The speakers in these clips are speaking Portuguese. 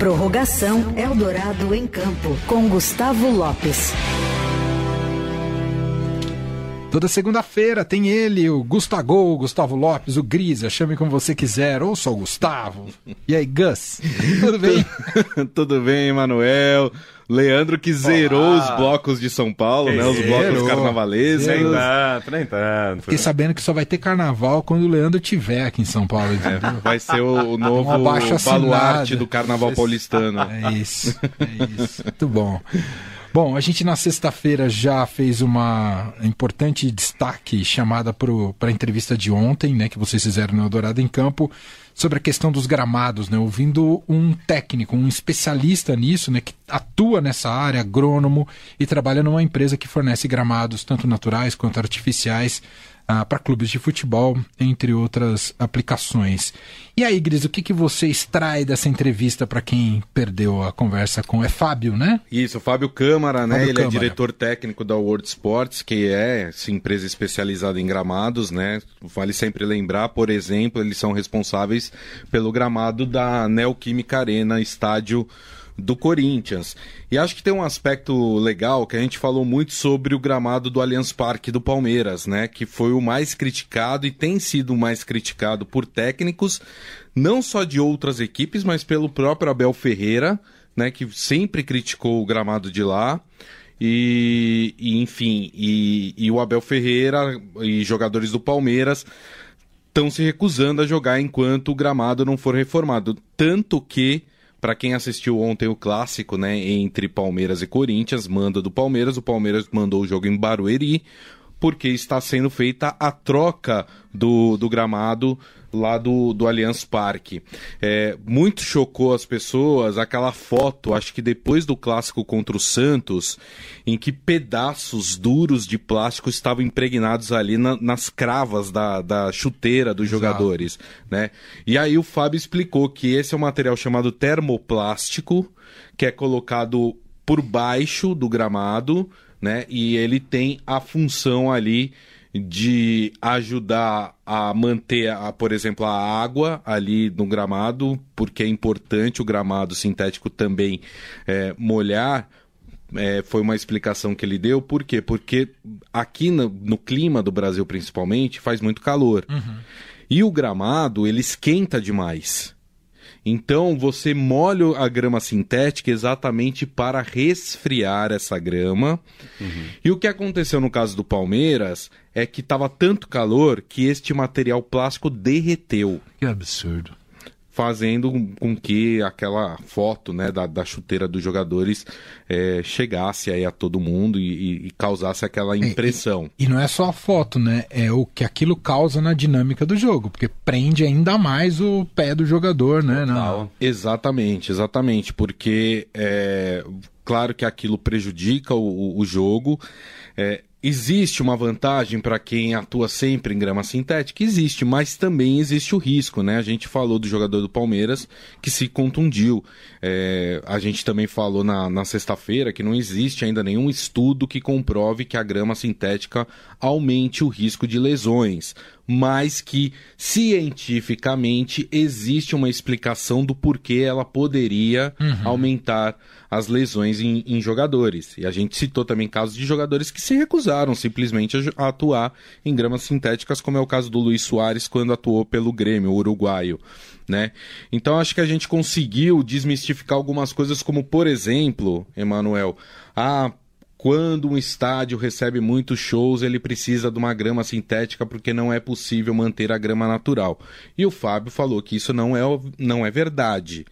Prorrogação Eldorado em Campo, com Gustavo Lopes. Toda segunda-feira tem ele, o Gustavo, Gustavo Lopes, o Grisa, chame como você quiser, ou só o Gustavo. E aí, Gus, tudo bem? tudo bem, Manuel. Leandro que zerou Olá. os blocos de São Paulo, né? Os blocos carnavalescos. Nem tanto, nem tanto. Fiquei sabendo que só vai ter carnaval quando o Leandro tiver aqui em São Paulo. É, vai ser o, o novo baluarte do carnaval paulistano. É isso, é isso. Muito bom. Bom, a gente na sexta-feira já fez uma importante destaque chamada para a entrevista de ontem, né, que vocês fizeram no Eldorado em Campo, sobre a questão dos gramados, né, ouvindo um técnico, um especialista nisso, né, que atua nessa área, agrônomo, e trabalha numa empresa que fornece gramados tanto naturais quanto artificiais ah, para clubes de futebol, entre outras aplicações. E aí, Gris, o que, que você extrai dessa entrevista para quem perdeu a conversa com. É Fábio, né? Isso, Fábio Câmara, né? Fábio Ele é Câmara. é diretor técnico da World Sports, que é essa empresa especializada em gramados, né? Vale sempre lembrar, por exemplo, eles são responsáveis pelo gramado da Neoquímica Arena, estádio do Corinthians. E acho que tem um aspecto legal que a gente falou muito sobre o gramado do Allianz Parque do Palmeiras, né? Que foi o mais criticado e tem sido o mais criticado por técnicos, não só de outras equipes, mas pelo próprio Abel Ferreira, né? Que sempre criticou o gramado de lá. E, e enfim, e, e o Abel Ferreira e jogadores do Palmeiras estão se recusando a jogar enquanto o gramado não for reformado. Tanto que para quem assistiu ontem o clássico, né, entre Palmeiras e Corinthians, manda do Palmeiras, o Palmeiras mandou o jogo em Barueri, porque está sendo feita a troca do, do gramado lá do, do Allianz Parque. É, muito chocou as pessoas aquela foto, acho que depois do clássico contra o Santos, em que pedaços duros de plástico estavam impregnados ali na, nas cravas da, da chuteira dos Exato. jogadores. Né? E aí o Fábio explicou que esse é um material chamado termoplástico, que é colocado por baixo do gramado, né? E ele tem a função ali de ajudar a manter, a, por exemplo, a água ali no gramado, porque é importante o gramado sintético também é, molhar. É, foi uma explicação que ele deu. Por quê? Porque aqui no, no clima do Brasil, principalmente, faz muito calor. Uhum. E o gramado, ele esquenta demais. Então você molha a grama sintética exatamente para resfriar essa grama. Uhum. E o que aconteceu no caso do Palmeiras é que estava tanto calor que este material plástico derreteu. Que absurdo fazendo com que aquela foto né, da, da chuteira dos jogadores é, chegasse aí a todo mundo e, e causasse aquela impressão. É, e, e, não é só a foto, né? É o que aquilo causa na dinâmica do jogo, porque prende ainda mais o pé do jogador, né? Não. Exatamente, exatamente, porque é, claro que aquilo prejudica o, o jogo. É, Existe uma vantagem para quem atua sempre em grama sintética? Existe, mas também existe o risco, né? A gente falou do jogador do Palmeiras que se contundiu. É, a gente também falou na, na sexta-feira que não existe ainda nenhum estudo que comprove que a grama sintética aumente o risco de lesões, mas que cientificamente existe uma explicação do porquê ela poderia uhum. aumentar as lesões em, em, jogadores. E a gente citou também casos de jogadores que se recusaram simplesmente a, a, atuar em gramas sintéticas, como é o caso do Luiz Soares quando atuou pelo Grêmio, o uruguaio. Né? Então acho que a gente conseguiu desmistificar algumas coisas, como por exemplo, Emanuel, ah, quando um estádio recebe muitos shows, ele precisa de uma grama sintética porque não é possível manter a grama natural. E o Fábio falou que isso não é, não é verdade.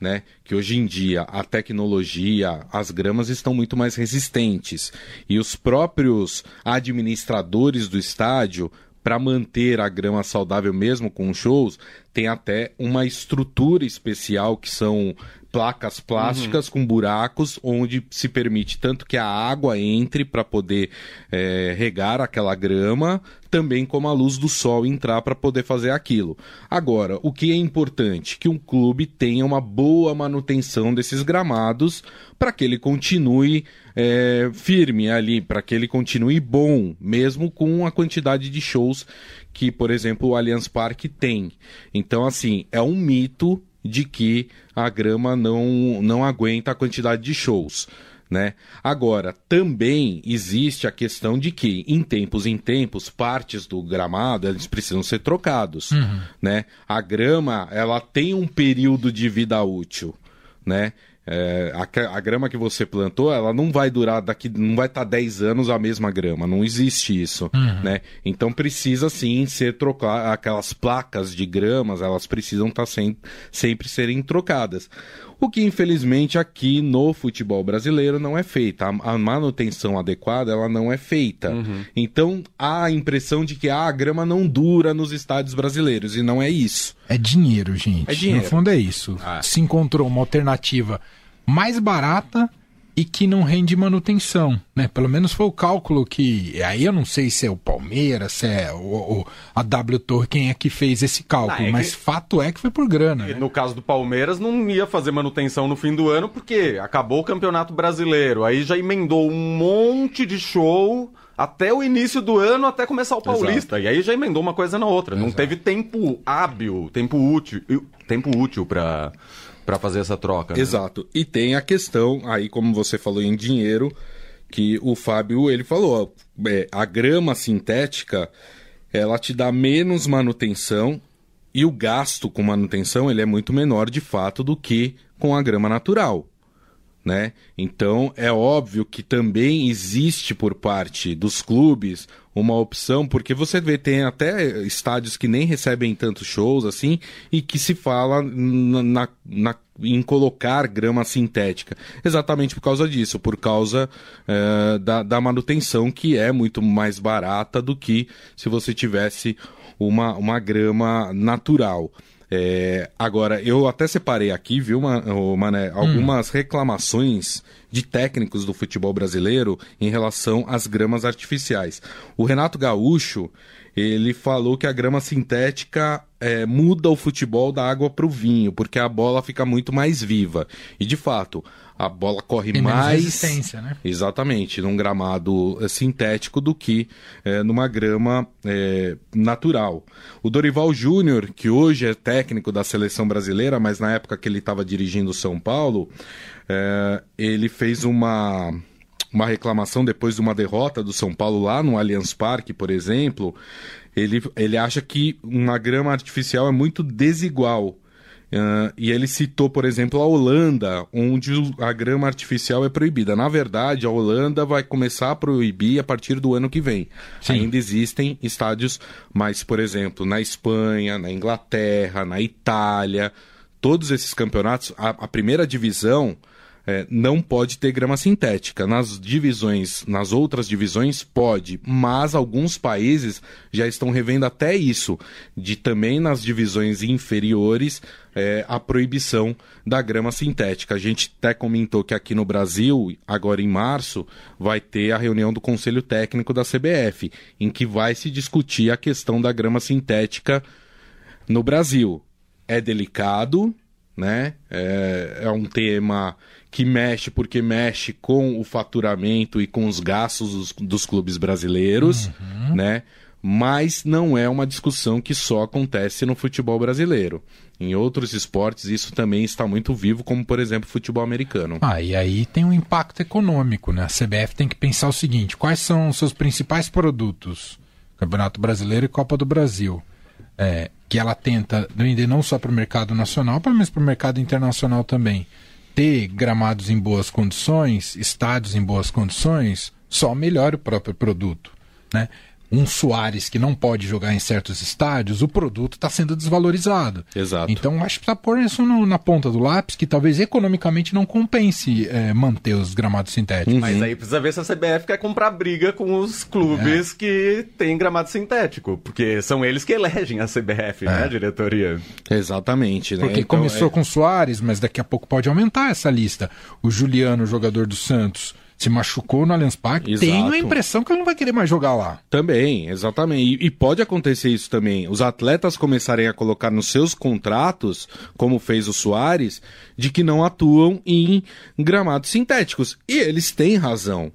Né? Que hoje em dia a tecnologia, as gramas estão muito mais resistentes. E os próprios administradores do estádio, para manter a grama saudável mesmo com shows, tem até uma estrutura especial que são placas plásticas uhum. com buracos onde se permite tanto que a água entre para poder é, regar aquela grama, também como a luz do sol entrar para poder fazer aquilo. Agora, o que é importante? Que um clube tenha uma boa manutenção desses gramados para que ele continue é, firme ali, para que ele continue bom, mesmo com a quantidade de shows que, por exemplo, o Allianz Parque tem. Então, assim, é um mito de que a grama não, não aguenta a quantidade de shows. Né? Agora, também existe a questão de que, em tempos em tempos, partes do gramado eles precisam ser trocados. Uhum. Né? A grama ela tem um período de vida útil. Né? É, a, a, grama que você plantou, ela não vai durar daqui, não vai estar tá 10 anos a mesma grama, não existe isso, uhum. né? Então precisa sim ser trocar aquelas placas de gramas, elas precisam estar tá sem, sempre serem trocadas. O que infelizmente aqui no futebol brasileiro não é feita. A, a manutenção adequada ela não é feita. Uhum. Então há a impressão de que ah, a grama não dura nos estádios brasileiros e não é isso. É dinheiro, gente. É dinheiro. No fundo é isso. Ah. Se encontrou uma alternativa mais barata e que não rende manutenção, né? Pelo menos foi o cálculo que. Aí eu não sei se é o Palmeiras, se é o, o a W Torre quem é que fez esse cálculo, não, é mas que... fato é que foi por grana. Né? No caso do Palmeiras, não ia fazer manutenção no fim do ano porque acabou o Campeonato Brasileiro, aí já emendou um monte de show até o início do ano, até começar o Paulista. Exato. E aí já emendou uma coisa na outra. Exato. Não teve tempo hábil, tempo útil, tempo útil para para fazer essa troca. Né? Exato. E tem a questão, aí como você falou em dinheiro, que o Fábio ele falou, é, a grama sintética ela te dá menos manutenção e o gasto com manutenção ele é muito menor de fato do que com a grama natural né? Então é óbvio que também existe por parte dos clubes uma opção, porque você vê, tem até estádios que nem recebem tantos shows assim, e que se fala na, na em colocar grama sintética. Exatamente por causa disso, por causa uh, da, da manutenção que é muito mais barata do que se você tivesse uma, uma grama natural. É, agora, eu até separei aqui, viu, Mané, algumas hum. reclamações de técnicos do futebol brasileiro em relação às gramas artificiais. O Renato Gaúcho, ele falou que a grama sintética é, muda o futebol da água para o vinho, porque a bola fica muito mais viva. E de fato, a bola corre Tem mais. resistência, né? Exatamente, num gramado eh, sintético do que é, numa grama é, natural. O Dorival Júnior, que hoje é técnico da seleção brasileira, mas na época que ele estava dirigindo o São Paulo, é, ele fez uma uma reclamação depois de uma derrota do São Paulo lá no Allianz Parque, por exemplo, ele, ele acha que uma grama artificial é muito desigual Uh, e ele citou, por exemplo, a Holanda, onde a grama artificial é proibida. Na verdade, a Holanda vai começar a proibir a partir do ano que vem. Sim. Ainda existem estádios, mas, por exemplo, na Espanha, na Inglaterra, na Itália, todos esses campeonatos, a, a primeira divisão é, não pode ter grama sintética. Nas divisões, nas outras divisões, pode, mas alguns países já estão revendo até isso, de também nas divisões inferiores é, a proibição da grama sintética. A gente até comentou que aqui no Brasil, agora em março, vai ter a reunião do Conselho Técnico da CBF, em que vai se discutir a questão da grama sintética no Brasil. É delicado, né? É, é um tema que mexe porque mexe com o faturamento e com os gastos dos, dos clubes brasileiros, uhum. né? Mas não é uma discussão que só acontece no futebol brasileiro. Em outros esportes isso também está muito vivo, como por exemplo o futebol americano. Ah, e aí tem um impacto econômico, né? A CBF tem que pensar o seguinte: quais são os seus principais produtos? Campeonato Brasileiro e Copa do Brasil. É, que ela tenta vender não só para o mercado nacional, mas para o mercado internacional também ter gramados em boas condições, estádios em boas condições, só melhora o próprio produto. Né? Um Soares que não pode jogar em certos estádios, o produto está sendo desvalorizado. Exato. Então acho que precisa pôr isso no, na ponta do lápis, que talvez economicamente não compense é, manter os gramados sintéticos. Uhum. Mas aí precisa ver se a CBF quer comprar briga com os clubes é. que têm gramado sintético, porque são eles que elegem a CBF, né, é. né, a diretoria. Exatamente. Né? Porque então, começou é com Soares, mas daqui a pouco pode aumentar essa lista. O Juliano, jogador do Santos se machucou no Allianz Parque, tenho a impressão que ele não vai querer mais jogar lá. Também, exatamente. E, e, pode acontecer isso também. Os atletas começarem a colocar nos seus contratos, como fez o Soares, de que não atuam em gramados sintéticos. E eles têm razão.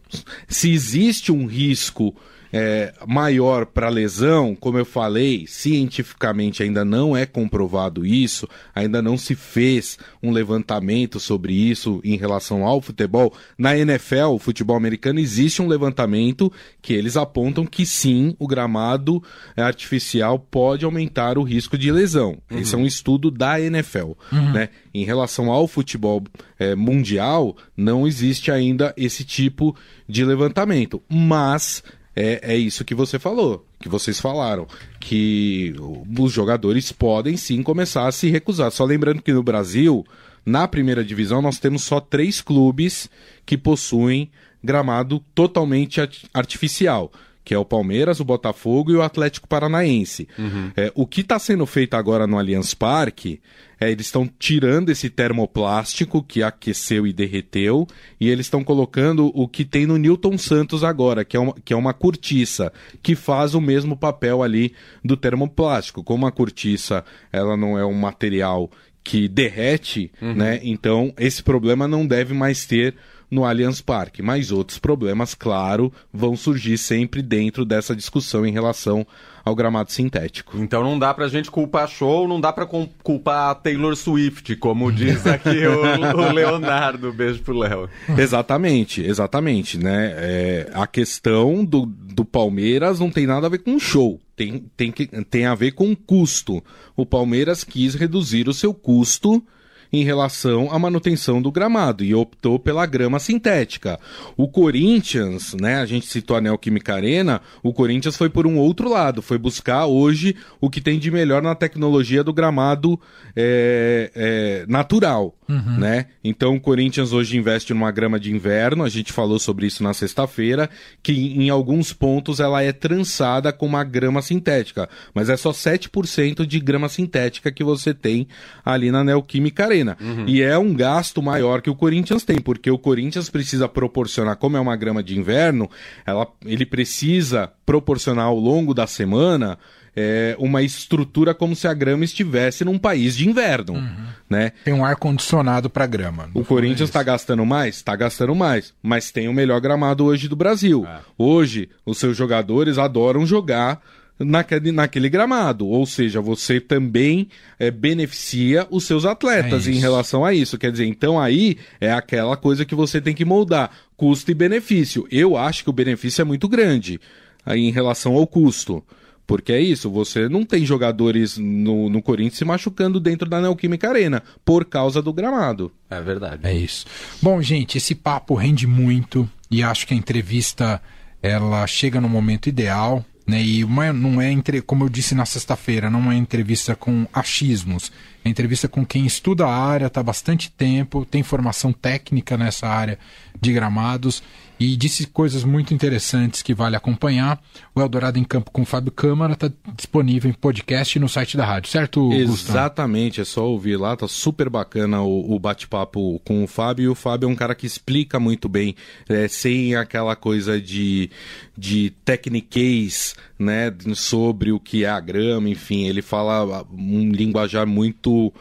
Se existe um risco é, maior para lesão, como eu falei, cientificamente ainda não é comprovado isso, ainda não se fez um levantamento sobre isso em relação ao futebol. Na NFL, o futebol americano, existe um levantamento que eles apontam que sim, o gramado artificial pode aumentar o risco de lesão. Uhum. Esse é um estudo da NFL. Uhum. Né? Em relação ao futebol é, mundial, não existe ainda esse tipo de levantamento. Mas é, é isso que você falou, que vocês falaram, que os jogadores podem sim começar a se recusar. Só lembrando que no Brasil, na primeira divisão, nós temos só três clubes que possuem gramado totalmente artificial que é o Palmeiras, o Botafogo e o Atlético Paranaense. Uhum. É, o que está sendo feito agora no Allianz Parque é eles estão tirando esse termoplástico que aqueceu e derreteu e eles estão colocando o que tem no Newton Santos agora, que é, uma, que é uma cortiça, que faz o mesmo papel ali do termoplástico. Como a cortiça ela não é um material que derrete, uhum. né? Então esse problema não deve mais ter no Allianz Parque. Mas outros problemas, claro, vão surgir sempre dentro dessa discussão em relação ao gramado sintético. Então não dá pra gente culpar show, não dá pra culpar a Taylor Swift, como diz aqui o, o, Leonardo. Beijo pro Léo. Exatamente, exatamente, né? É, a questão do, do Palmeiras não tem nada a ver com show. Tem, tem, que, tem a ver com custo. O Palmeiras quis reduzir o seu custo em relação à manutenção do gramado e optou pela grama sintética. O Corinthians, né, a gente citou a Neoquímica Arena, o Corinthians foi por um outro lado, foi buscar hoje o que tem de melhor na tecnologia do gramado é, é, natural, uhum. né? Então o Corinthians hoje investe numa grama de inverno, a gente falou sobre isso na sexta-feira, que em alguns pontos ela é trançada com uma grama sintética, mas é só 7% de grama sintética que você tem ali na Neoquímica Arena. Uhum. E é um gasto maior que o Corinthians tem, porque o Corinthians precisa proporcionar, como é uma grama de inverno, ela, ele precisa proporcionar ao longo da semana é, uma estrutura como se a grama estivesse num país de inverno, uhum. né? Tem um ar condicionado para grama. O Corinthians está gastando mais, está gastando mais, mas tem o melhor gramado hoje do Brasil. É. Hoje os seus jogadores adoram jogar naquele, naquele gramado. Ou seja, você também é, beneficia os seus atletas é em relação a isso. Quer dizer, então aí é aquela coisa que você tem que moldar: custo e benefício. Eu acho que o benefício é muito grande aí em relação ao custo. Porque é isso, você não tem jogadores no, no Corinthians se machucando dentro da Neoquímica Arena por causa do gramado. É verdade. É isso. Bom, gente, esse papo rende muito e acho que a entrevista ela chega no momento ideal. Né? E uma, não é, entre, como eu disse na sexta-feira, não é entrevista com achismos, é entrevista com quem estuda a área, está há bastante tempo, tem formação técnica nessa área de gramados e disse coisas muito interessantes que vale acompanhar. O Eldorado em Campo com Fábio Câmara está disponível em podcast no site da rádio, certo, Exatamente, Gustavo? é só ouvir lá, tá super bacana o, o bate-papo com o Fábio. E o Fábio é um cara que explica muito bem, é, sem aquela coisa de, de techniquez, né, sobre o que é a grama, enfim, ele fala um linguajar muito.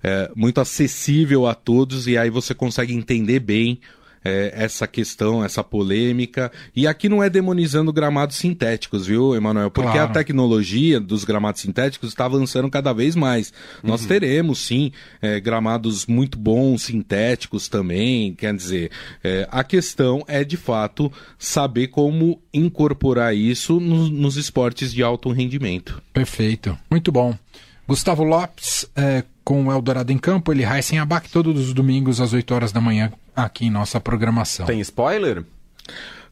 É, muito acessível a todos e aí você consegue entender bem é, essa questão, essa polêmica. E aqui não é demonizando gramados sintéticos, viu, Emanuel? Porque claro. a tecnologia dos gramados sintéticos está avançando cada vez mais. Uhum. Nós teremos, sim, é, gramados muito bons, sintéticos também. Quer dizer, é, a questão é, de fato, saber como incorporar isso no, nos esportes de alto rendimento. Perfeito. Muito bom. Gustavo Lopes, é, com o Eldorado em Campo, ele Heisen Abac, todos os domingos às 8 horas da manhã, aqui em nossa programação. Tem spoiler?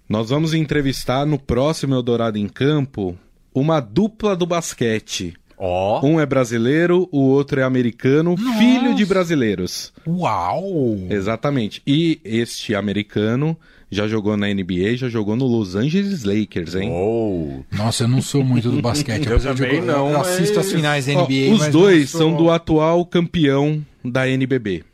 Nós vamos entrevistar no próximo Eldorado em Campo uma dupla do basquete. Oh. Um é brasileiro, o outro é americano, Nossa. filho de brasileiros. Uau! Exatamente. E este americano já jogou na NBA, já jogou no Los Angeles Lakers, hein? Oh. Nossa, eu não sou muito do basquete. eu também não. Eu assisto mas... as finais da NBA. Ó, os dois são do atual campeão da NBB.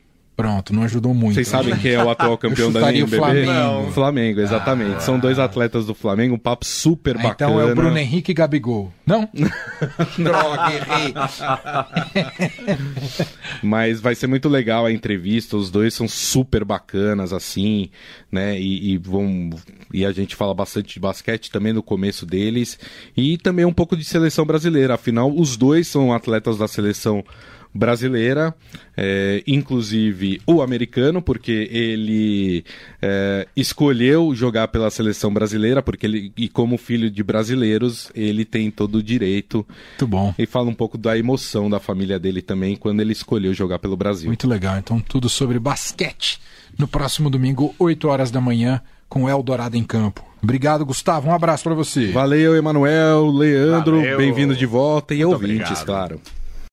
Pronto, não ajudou muito. Vocês sabem quem é o atual campeão da NBB? O Flamengo. Não. Flamengo, exatamente. Ah, São dois atletas do Flamengo, um papo super ah, bacana. Então é o Bruno Henrique e Gabigol. Não? Droga, errei. Mas vai ser muito legal a entrevista, os dois são super bacanas, assim, né? E, e, vão. E a gente fala bastante de basquete também no começo deles. E também um pouco de seleção brasileira. Afinal, os dois são atletas da seleção brasileira brasileira, é, inclusive o americano, porque ele é, escolheu jogar pela seleção brasileira, porque ele, e como filho de brasileiros, ele tem todo o direito. Muito bom. E fala um pouco da emoção da família dele também quando ele escolheu jogar pelo Brasil. Muito legal. Então, tudo sobre basquete no próximo domingo, 8 horas da manhã, com Eldorado em campo. Obrigado, Gustavo. Um abraço para você. Valeu, Emanuel, Leandro. Bem-vindo de volta e Muito ouvintes, obrigado. claro.